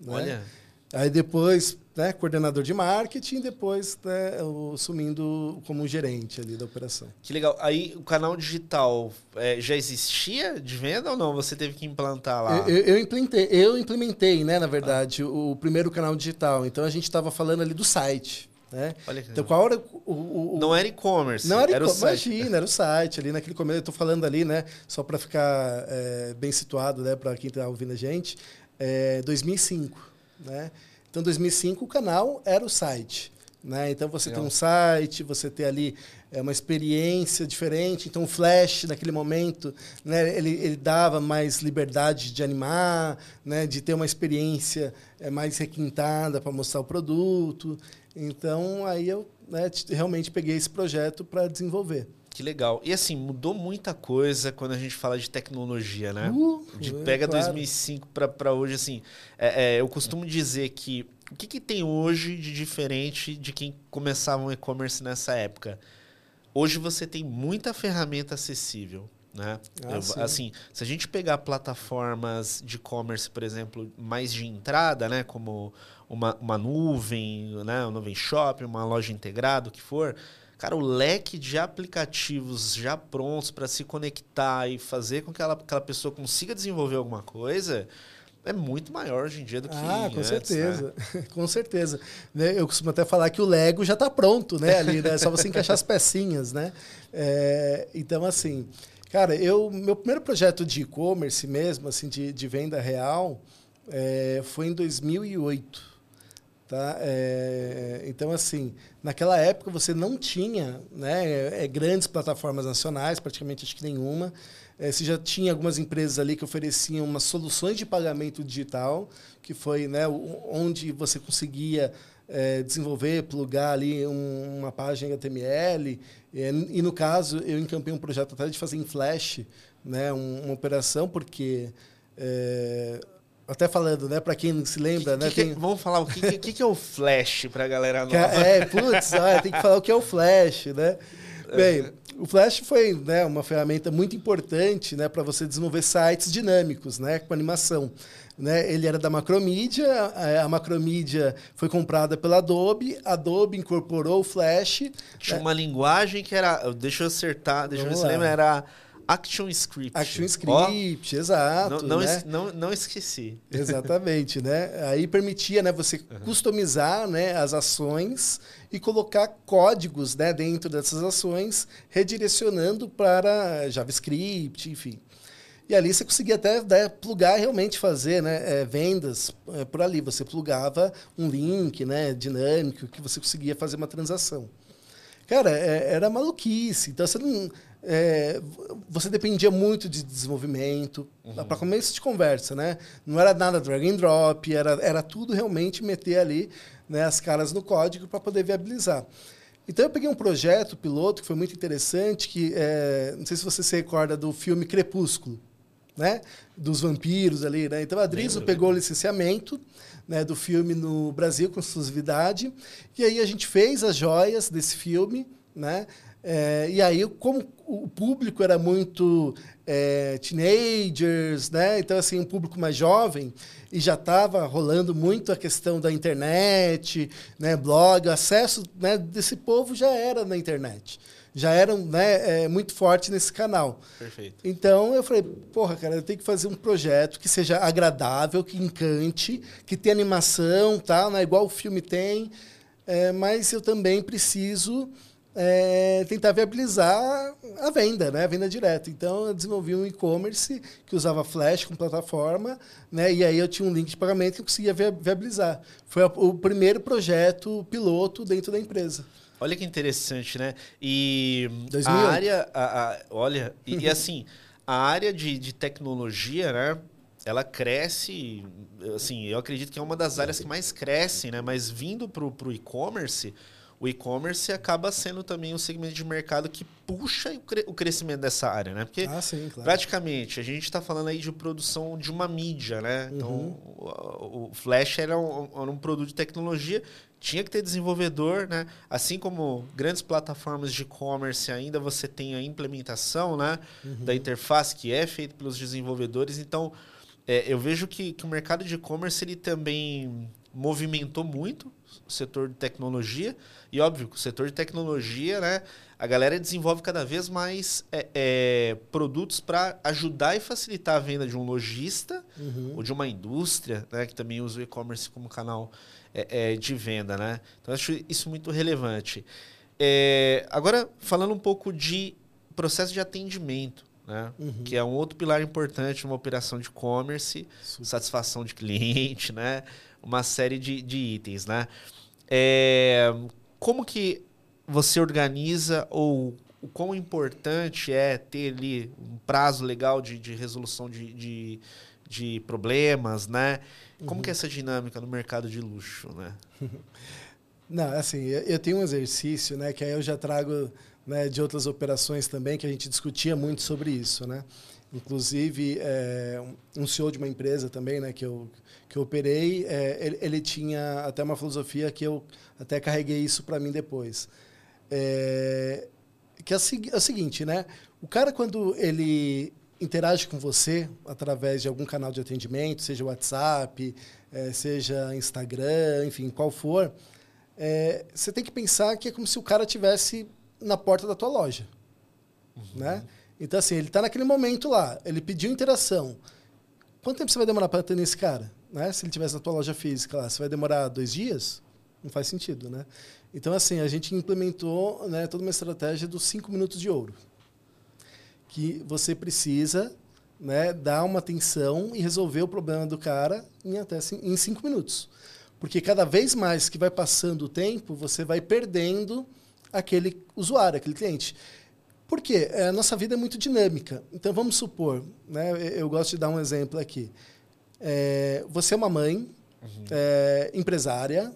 Né? Aí depois, né, coordenador de marketing, depois né, assumindo como gerente ali da operação. Que legal. Aí o canal digital é, já existia de venda ou não? Você teve que implantar lá? Eu, eu, eu implementei, eu implementei, né, na verdade, ah. o, o, primeiro canal digital. Então a gente estava falando ali do site. Né? Olha que então, qual era o, o, Não era e-commerce. Não era, era e-commerce. Imagina, era o site ali naquele começo. Eu estou falando ali, né? Só para ficar é, bem situado, né? Para quem está ouvindo a gente. É, 2005. Né? Então, em 2005, o canal era o site. Né? Então, você Legal. tem um site, você tem ali é, uma experiência diferente. Então, o Flash, naquele momento, né, ele, ele dava mais liberdade de animar, né, de ter uma experiência é, mais requintada para mostrar o produto. Então, aí eu né, realmente peguei esse projeto para desenvolver. Que legal. E assim, mudou muita coisa quando a gente fala de tecnologia, né? Uh, de pega claro. 2005 para hoje, assim. É, é, eu costumo dizer que o que, que tem hoje de diferente de quem começava um e-commerce nessa época? Hoje você tem muita ferramenta acessível. Né? Ah, eu, assim, se a gente pegar plataformas de e-commerce, por exemplo, mais de entrada, né? como uma, uma nuvem, né? uma nuvem shopping, uma loja integrada, o que for, Cara, o leque de aplicativos já prontos para se conectar e fazer com que aquela, aquela pessoa consiga desenvolver alguma coisa é muito maior hoje em dia do que Ah, com antes, certeza. Né? (laughs) com certeza. Né, Eu costumo até falar que o Lego já está pronto, né? Ali, né? É só você encaixar as pecinhas, né? É, então, assim, cara, eu meu primeiro projeto de e-commerce mesmo, assim, de, de venda real, é, foi em 2008. Tá? É, então, assim, naquela época você não tinha né, é, grandes plataformas nacionais, praticamente acho que nenhuma. É, você já tinha algumas empresas ali que ofereciam umas soluções de pagamento digital, que foi né, onde você conseguia é, desenvolver, plugar ali um, uma página HTML. É, e, no caso, eu encampei um projeto até de fazer em Flash né, um, uma operação, porque... É, até falando, né, para quem não se lembra, que, né? Que, tem... Vamos falar o que, que, que é o Flash para a galera nova. É, putz, tem que falar o que é o Flash, né? Bem, o Flash foi né, uma ferramenta muito importante né, para você desenvolver sites dinâmicos, né, com animação. Né? Ele era da Macromedia, a, a Macromedia foi comprada pela Adobe, a Adobe incorporou o Flash. Tinha né? uma linguagem que era, deixa eu acertar, deixa eu ver Vamos se lembra, era Action Script. Action Script, exato. não, não, né? não, não esqueci. Exatamente, né? Aí permitia, né, você customizar, né, as ações e colocar códigos, né, dentro dessas ações, redirecionando para JavaScript, enfim. E ali você conseguia até né, plugar realmente fazer né, é, vendas é, por ali. Você plugava um link né, dinâmico que você conseguia fazer uma transação. Cara, é, era maluquice. Então você não. É, você dependia muito de desenvolvimento para começo de conversa, né? Não era nada drag and drop, era, era tudo realmente meter ali né, as caras no código para poder viabilizar. Então eu peguei um projeto piloto que foi muito interessante, que é, não sei se você se recorda do filme Crepúsculo, né? Dos vampiros ali, né? Então a Drizo Lembro, pegou o licenciamento né, do filme no Brasil com exclusividade e aí a gente fez as joias desse filme, né? É, e aí, como o público era muito é, teenagers, né? Então, assim, um público mais jovem, e já estava rolando muito a questão da internet, né? blog, o acesso né, desse povo já era na internet. Já eram né, é, muito forte nesse canal. Perfeito. Então eu falei, porra, cara, eu tenho que fazer um projeto que seja agradável, que encante, que tenha animação, tá? Né? igual o filme tem, é, mas eu também preciso é, tentar viabilizar a venda, né? A venda direta. Então eu desenvolvi um e-commerce que usava Flash com plataforma, né? E aí eu tinha um link de pagamento que eu conseguia via- viabilizar. Foi o primeiro projeto piloto dentro da empresa. Olha que interessante, né? E 2008. a área, a- a- olha, e, e (laughs) assim, a área de, de tecnologia, né? Ela cresce, assim, eu acredito que é uma das áreas que mais cresce, né? Mas vindo para o e-commerce, o e-commerce acaba sendo também um segmento de mercado que puxa o, cre- o crescimento dessa área, né? Porque Ah, sim, claro. Praticamente, a gente está falando aí de produção de uma mídia, né? Então, Uhum. o, o Flash era um, era um produto de tecnologia, tinha que ter desenvolvedor, né? Assim como grandes plataformas de e-commerce ainda você tem a implementação, né? Uhum. Da interface que é feita pelos desenvolvedores. Então, é, eu vejo que, que o mercado de e-commerce ele também movimentou muito setor de tecnologia. E óbvio, que o setor de tecnologia, né? A galera desenvolve cada vez mais é, é, produtos para ajudar e facilitar a venda de um lojista Uhum. ou de uma indústria, né? Que também usa o e-commerce como canal é, é, de venda, né? Então, acho isso muito relevante. É, agora, falando um pouco de processo de atendimento, né? Uhum. Que é um outro pilar importante numa operação de e-commerce, satisfação de cliente, né? Uma série de, de itens, né? É, como que você organiza ou o quão importante é ter ali um prazo legal de, de resolução de, de, de problemas, né? Como que é essa dinâmica no mercado de luxo, né? (laughs) Não, assim, eu, eu tenho um exercício, né, que aí eu já trago né, de outras operações também, que a gente discutia muito sobre isso, né? Inclusive, é, um CEO de uma empresa também, né, que eu, que eu operei, é, ele, ele tinha até uma filosofia que eu até carreguei isso para mim depois. É, que é, é o seguinte, né? O cara, quando ele interage com você através de algum canal de atendimento, seja WhatsApp, eh, seja Instagram, enfim, qual for, eh, você tem que pensar que é como se o cara tivesse na porta da tua loja, né? Então assim, ele está naquele momento lá, ele pediu interação. quanto tempo você vai demorar para atender esse cara? Né? Se ele tivesse na tua loja física lá, você vai demorar dois dias? Não faz sentido, né? Então, assim, a gente implementou né, toda uma estratégia dos cinco minutos de ouro. Que você precisa né, dar uma atenção e resolver o problema do cara em até em cinco minutos. Porque cada vez mais que vai passando o tempo, você vai perdendo aquele usuário, aquele cliente. Por quê? É, a nossa vida é muito dinâmica. Então, vamos supor, né, eu gosto de dar um exemplo aqui. É, você é uma mãe, uhum. é, empresária,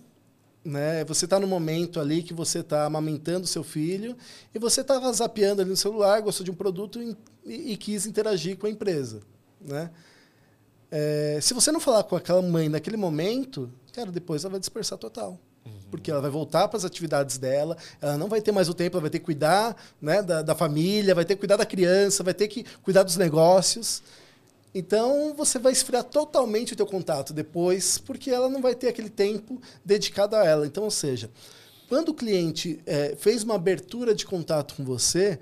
né? Você está no momento ali que você está amamentando seu filho e você estava zapeando ali no celular, gostou de um produto e, e, e quis interagir com a empresa, né? É, se você não falar com aquela mãe naquele momento, cara, depois ela vai dispersar total. Porque ela vai voltar para as atividades dela, ela não vai ter mais o tempo, ela vai ter que cuidar né, da, da família, vai ter que cuidar da criança, vai ter que cuidar dos negócios. Então você vai esfriar totalmente o teu contato depois, porque ela não vai ter aquele tempo dedicado a ela. Então, ou seja, quando o cliente é, fez uma abertura de contato com você,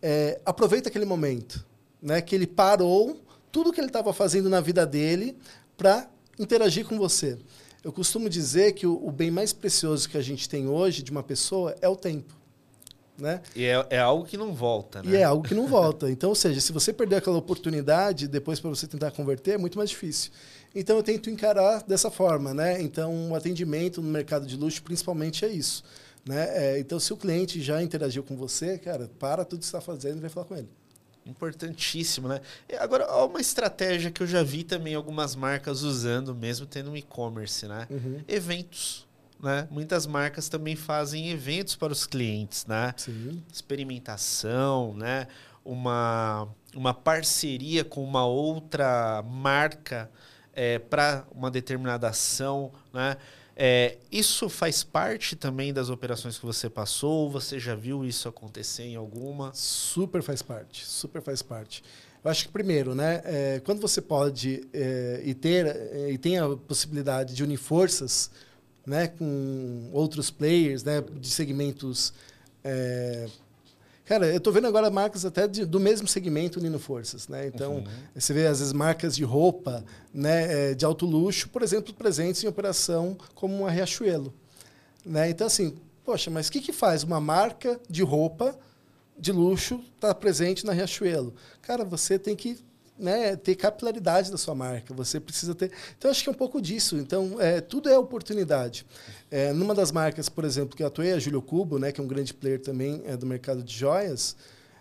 é, aproveita aquele momento, né? Que ele parou tudo que ele estava fazendo na vida dele para interagir com você. Eu costumo dizer que o, o bem mais precioso que a gente tem hoje de uma pessoa é o tempo. Né? E é, é, algo que não volta, né? E é algo que não (laughs) volta. Então, ou seja, se você perder aquela oportunidade depois para você tentar converter, é muito mais difícil. Então, eu tento encarar dessa forma, né? Então, o atendimento no mercado de luxo, principalmente, é isso. Né? É, então, se o cliente já interagiu com você, cara, para tudo que está fazendo e vai falar com ele. Importantíssimo, né? Agora, uma estratégia que eu já vi também algumas marcas usando, mesmo tendo um e-commerce, né? Uhum. Eventos né? Muitas marcas também fazem eventos para os clientes, né? Sim. Experimentação, né? Uma, uma parceria com uma outra marca é, para uma determinada ação, né? É, isso faz parte também das operações que você passou? Você já viu isso acontecer em alguma? Super faz parte, super faz parte. Eu acho que primeiro, né, é, quando você pode é, e ter é, e tem a possibilidade de unir forças né, com outros players, né, de segmentos. Cara, eu estou vendo agora marcas até de, do mesmo segmento unindo forças, né? Então, uhum. você vê às vezes marcas de roupa, né, é, de alto luxo, por exemplo, presentes em operação como a Riachuelo, né? Então, assim, poxa, mas o que, que faz uma marca de roupa de luxo estar tá presente na Riachuelo? Cara, você tem que né, ter capilaridade da sua marca. Você precisa ter. Então, acho que é um pouco disso. Então, é, tudo é oportunidade. É, numa das marcas, por exemplo, que eu atuei, a Júlio Cubo, né, que é um grande player também é, do mercado de joias.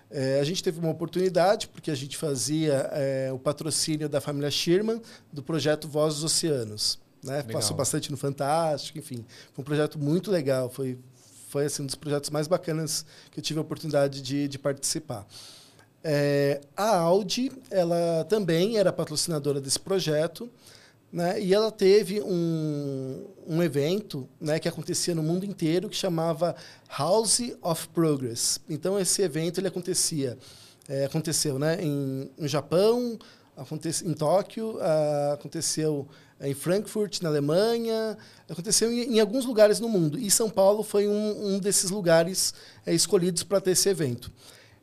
É, a gente teve uma oportunidade, porque a gente fazia é, o patrocínio da família Sherman do projeto Voz dos Oceanos. Né? Passou bastante no Fantástico, enfim. Foi um projeto muito legal. Foi, foi assim, um dos projetos mais bacanas que eu tive a oportunidade de, de participar. É, a Audi, ela também era patrocinadora desse projeto, né? E ela teve um, um evento, né, que acontecia no mundo inteiro que chamava House of Progress. Então esse evento ele acontecia, é, aconteceu, né, em, no Japão, aconteceu em Tóquio, aconteceu em Frankfurt, na Alemanha, aconteceu em, em, alguns lugares no mundo. E São Paulo foi um, um desses lugares é, escolhidos para ter esse evento.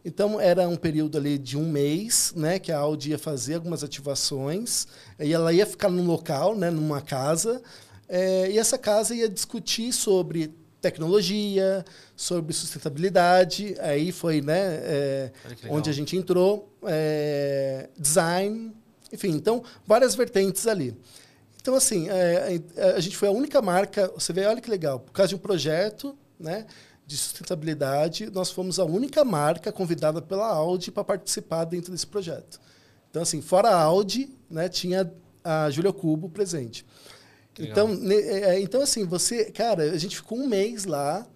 Então, era um período ali de um mês, né, que a Audi ia fazer algumas ativações, e ela ia ficar num local, né, numa casa, é, e essa casa ia discutir sobre tecnologia, sobre sustentabilidade, aí foi né, é, onde a gente entrou, é, design, enfim, então, várias vertentes ali. Então, assim, a gente foi a única marca, você vê, olha que legal, por causa de um projeto, né, de sustentabilidade, nós fomos a única marca convidada pela Audi para participar dentro desse projeto. Então, assim, fora a Audi, né, tinha a Júlia Cubo presente. Então, é, é, então, assim, você, cara, a gente ficou um mês lá,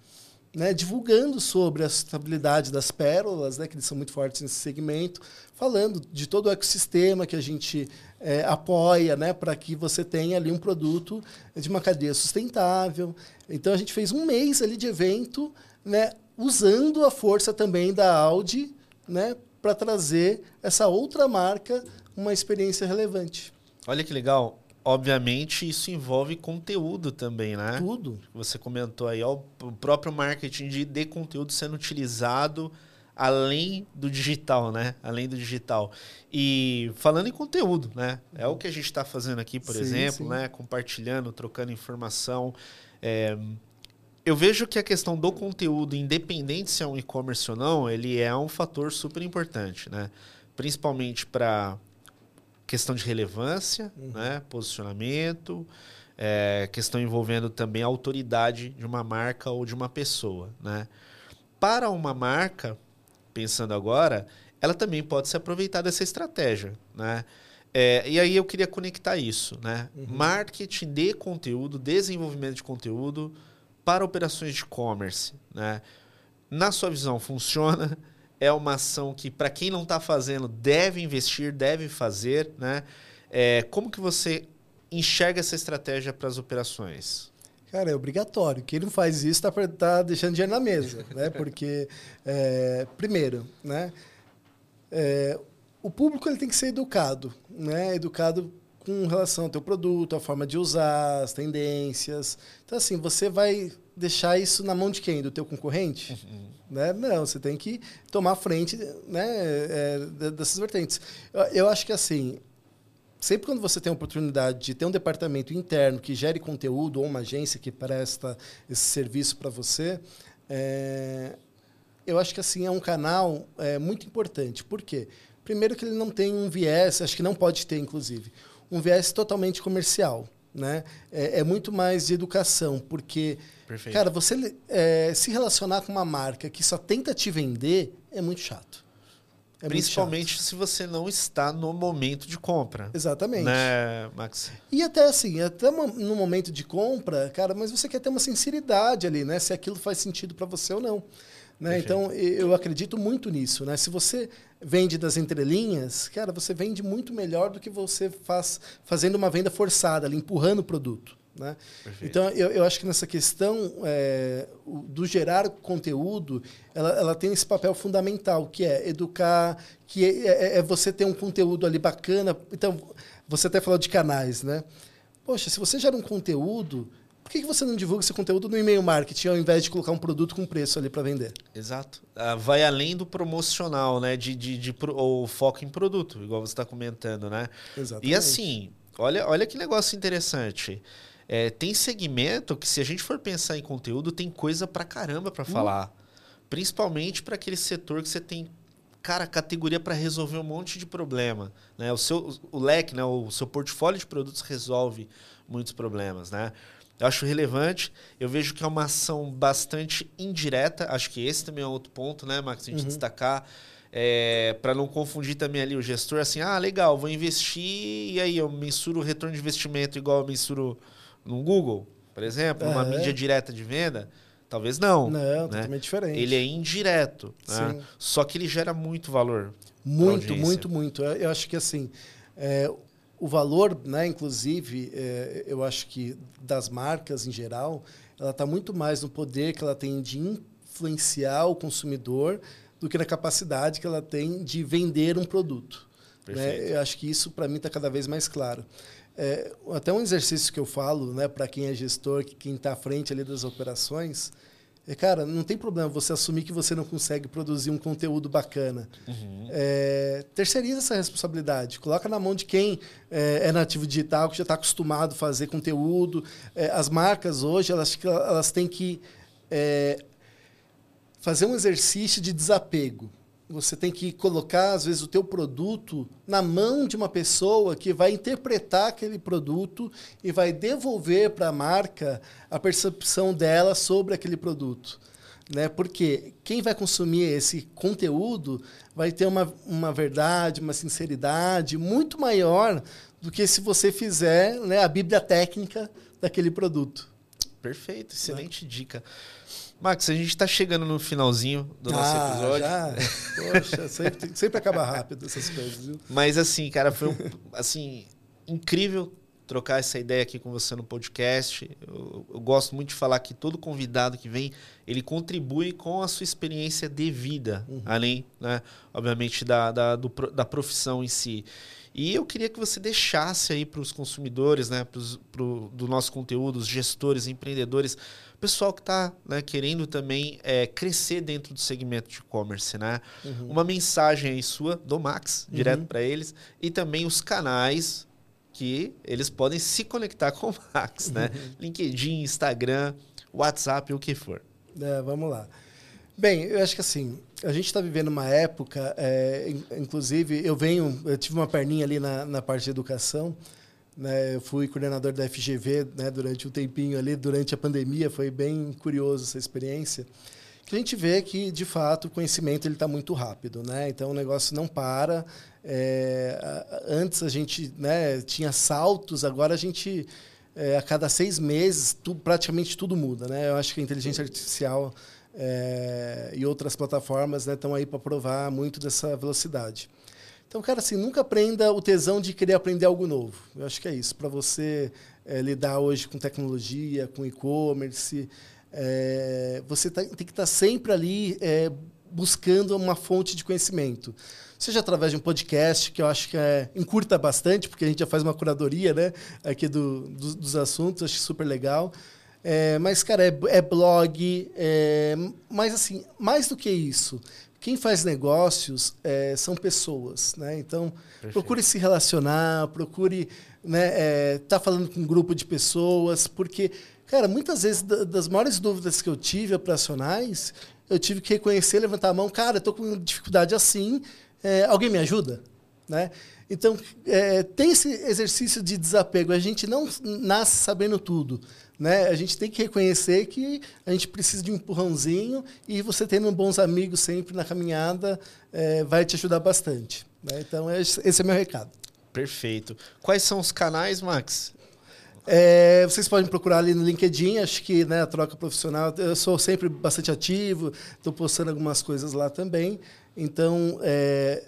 né, divulgando sobre a sustentabilidade das pérolas, né, que eles são muito fortes nesse segmento, falando de todo o ecossistema que a gente é, apoia, né, para que você tenha ali um produto de uma cadeia sustentável. Então a gente fez um mês ali de evento, né, usando a força também da Audi, né, para trazer essa outra marca uma experiência relevante. Olha que legal. Obviamente, isso envolve conteúdo também, né? Tudo. Você comentou aí, ó, o próprio marketing de, de conteúdo sendo utilizado além do digital, né? Além do digital. E falando em conteúdo, né? É o que a gente está fazendo aqui, por sim, exemplo, sim. né? Compartilhando, trocando informação. É... Eu vejo que a questão do conteúdo, independente se é um e-commerce ou não, ele é um fator super importante, né? Principalmente para questão de relevância, uhum. né? posicionamento, é, questão envolvendo também a autoridade de uma marca ou de uma pessoa. Né? Para uma marca, pensando agora, ela também pode se aproveitar dessa estratégia. Né? É, e aí eu queria conectar isso. Né? Uhum. Marketing de conteúdo, desenvolvimento de conteúdo para operações de e-commerce. Né? Na sua visão, funciona? É uma ação que, para quem não está fazendo, deve investir, deve fazer. Né? É, como que você enxerga essa estratégia para as operações? Cara, é obrigatório. Quem não faz isso está tá deixando dinheiro na mesa. né? Porque, é, primeiro, né? É, o público ele tem que ser educado. Né? Educado com relação ao teu produto, a forma de usar, as tendências. Então, assim, você vai deixar isso na mão de quem? Do teu concorrente? Uhum. Né? Não, você tem que tomar frente né, é, dessas vertentes. Eu, eu, acho que assim, sempre quando você tem a oportunidade de ter um departamento interno que gere conteúdo ou uma agência que presta esse serviço para você, é, eu acho que assim é um canal é, muito importante. Por quê? Primeiro que ele não tem um viés, acho que não pode ter, inclusive, um viés totalmente comercial. Né? É, é muito mais de educação, porque, Perfeito. cara, você é, se relacionar com uma marca que só tenta te vender é muito chato. É Principalmente se você não está no momento de compra. Exatamente. Né, Max? E até assim, até no momento de compra, cara, mas você quer ter uma sinceridade ali, né? Se aquilo faz sentido para você ou não. Né? Então, eu acredito muito nisso. Né? Se você vende das entrelinhas, cara, você vende muito melhor do que você faz fazendo uma venda forçada, ali, empurrando o produto. Né? Então, eu, eu acho que nessa questão é, do gerar conteúdo, ela, ela tem esse papel fundamental, que é educar, que é, é, é você ter um conteúdo ali bacana. Então, você até falou de canais, né? Poxa, se você gera um conteúdo, por que, você não divulga esse conteúdo no e-mail marketing ao invés de colocar um produto com preço ali para vender? Exato. Ah, vai além do promocional, né? De, de, de, o foco em produto, igual você está comentando, né? Exatamente. E assim, olha, olha que negócio interessante. É, tem segmento que, se a gente for pensar em conteúdo, tem coisa pra caramba para uh. falar. Principalmente para aquele setor que você tem cara, categoria para resolver um monte de problema, né? O seu o leque, né, o seu portfólio de produtos resolve muitos problemas, né? Eu acho relevante. Eu vejo que é uma ação bastante indireta. Acho que esse também é outro ponto, né, Max? A gente uhum. destacar. É, para não confundir também ali o gestor, assim, ah, legal, vou investir e aí eu mensuro o retorno de investimento igual eu mensuro no Google, por exemplo, numa é. mídia direta de venda. Talvez não. Não, né? totalmente diferente. Ele é indireto, né? só que ele gera muito valor. Muito, muito, muito. Eu acho que assim, é, o valor, né, inclusive, é, eu acho que das marcas em geral, ela está muito mais no poder que ela tem de influenciar o consumidor do que na capacidade que ela tem de vender um produto. Né? Eu acho que isso, para mim, está cada vez mais claro. É, até um exercício que eu falo né, para quem é gestor, quem está à frente ali das operações, é, cara, não tem problema você assumir que você não consegue produzir um conteúdo bacana. Uhum. É, terceiriza essa responsabilidade. Coloca na mão de quem é, é nativo digital, que já está acostumado a fazer conteúdo. É, as marcas hoje, elas, elas têm que é, fazer um exercício de desapego você tem que colocar, às vezes, o teu produto na mão de uma pessoa que vai interpretar aquele produto e vai devolver para a marca a percepção dela sobre aquele produto. Né? Porque quem vai consumir esse conteúdo vai ter uma, uma verdade, uma sinceridade muito maior do que se você fizer né, a bíblia técnica daquele produto. Perfeito, excelente né? dica. Max, a gente está chegando no finalzinho do nosso ah, episódio. Já? (laughs) Poxa, sempre, sempre acaba rápido essas coisas, viu? Mas assim, cara, foi um, assim, incrível trocar essa ideia aqui com você no podcast. Eu, eu, gosto muito de falar que todo convidado que vem, ele contribui com a sua experiência de vida, uhum. além, né, obviamente, da, da, do, da profissão em si. E eu queria que você deixasse aí para os consumidores, né, pros, pro, do nosso conteúdo, os gestores, empreendedores, pessoal que está né, querendo também é, crescer dentro do segmento de e-commerce, né? Uhum. Uma mensagem aí sua, do Max, direto uhum. para eles, e também os canais que eles podem se conectar (laughs) com o Max, né? Uhum. LinkedIn, Instagram, WhatsApp, o que for. É, vamos lá. Bem, eu acho que assim, a gente está vivendo uma época, é, inclusive, eu venho, eu tive uma perninha ali na, na parte de educação, né, eu fui coordenador da FGV né, durante um tempinho ali, durante a pandemia, foi bem curioso essa experiência. Que a gente vê que, de fato, o conhecimento ele está muito rápido, né? Então o negócio não para. É, antes a gente né, tinha saltos, agora a gente é, a cada seis meses tu, praticamente tudo muda, né? Eu acho que a inteligência artificial é, e outras plataformas estão né, aí para provar muito dessa velocidade. Então, cara, assim, nunca aprenda o tesão de querer aprender algo novo. Eu acho que é isso. Para você é, lidar hoje com tecnologia, com e-commerce, é, você tá, tem que estar tá sempre ali é, buscando uma fonte de conhecimento. Seja através de um podcast, que eu acho que é, encurta bastante, porque a gente já faz uma curadoria né, aqui do, do dos assuntos, acho super legal. É, mas, cara, é, é blog. É, mas, assim, mais do que isso, quem faz negócios é, são pessoas, né? Então, Perfeito. procure se relacionar, procure né, é, tá falando com um grupo de pessoas, porque, cara, muitas vezes das maiores dúvidas que eu tive operacionais, eu tive que reconhecer, levantar a mão, cara, estou com dificuldade assim, é, alguém me ajuda, né? Então, é, tem esse exercício de desapego. A gente não nasce sabendo tudo. Né? A gente tem que reconhecer que a gente precisa de um empurrãozinho e você tendo bons amigos sempre na caminhada é, vai te ajudar bastante. Né? Então, esse é meu recado. Perfeito. Quais são os canais, Max? É, vocês podem procurar ali no LinkedIn, acho que né, a troca profissional. Eu sou sempre bastante ativo, estou postando algumas coisas lá também. Então, é,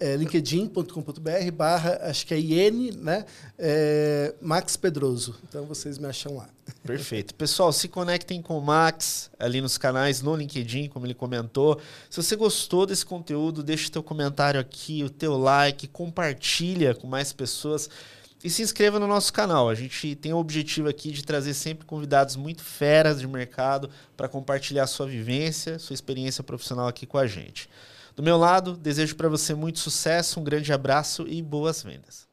é, linkedin.com.br barra, acho que é IN, né? É, Max Pedroso. Então vocês me acham lá. Perfeito. Pessoal, se conectem com o Max ali nos canais, no LinkedIn, como ele comentou. Se você gostou desse conteúdo, deixa o teu comentário aqui, o teu like, compartilha com mais pessoas e se inscreva no nosso canal. A gente tem o objetivo aqui de trazer sempre convidados muito feras de mercado para compartilhar sua vivência, sua experiência profissional aqui com a gente. Do meu lado, desejo para você muito sucesso, um grande abraço e boas vendas.